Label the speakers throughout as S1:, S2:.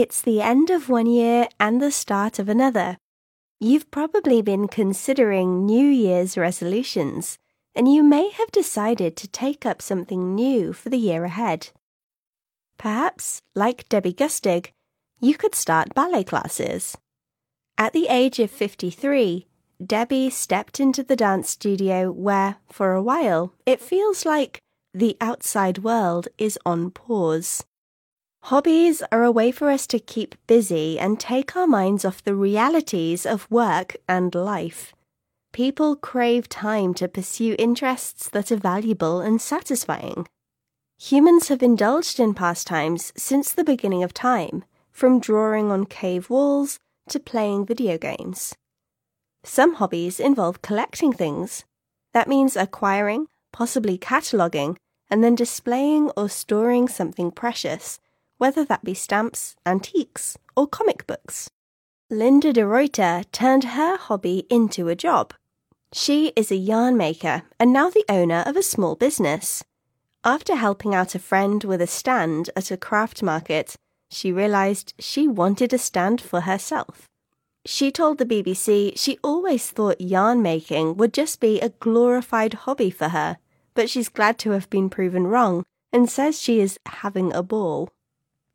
S1: It's the end of one year and the start of another. You've probably been considering New Year's resolutions, and you may have decided to take up something new for the year ahead. Perhaps, like Debbie Gustig, you could start ballet classes. At the age of 53, Debbie stepped into the dance studio where, for a while, it feels like the outside world is on pause. Hobbies are a way for us to keep busy and take our minds off the realities of work and life. People crave time to pursue interests that are valuable and satisfying. Humans have indulged in pastimes since the beginning of time, from drawing on cave walls to playing video games. Some hobbies involve collecting things. That means acquiring, possibly cataloguing, and then displaying or storing something precious whether that be stamps, antiques, or comic books. Linda de Ruiter turned her hobby into a job. She is a yarn maker and now the owner of a small business. After helping out a friend with a stand at a craft market, she realized she wanted a stand for herself. She told the BBC she always thought yarn making would just be a glorified hobby for her, but she's glad to have been proven wrong and says she is having a ball.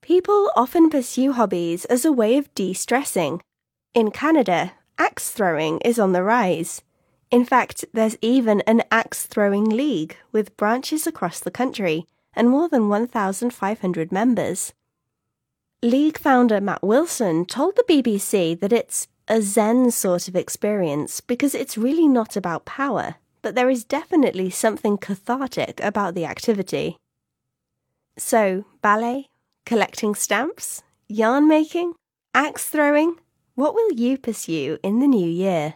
S1: People often pursue hobbies as a way of de stressing. In Canada, axe throwing is on the rise. In fact, there's even an axe throwing league with branches across the country and more than 1,500 members. League founder Matt Wilson told the BBC that it's a Zen sort of experience because it's really not about power, but there is definitely something cathartic about the activity. So, ballet, collecting stamps, yarn making, axe throwing. What will you pursue in the new year?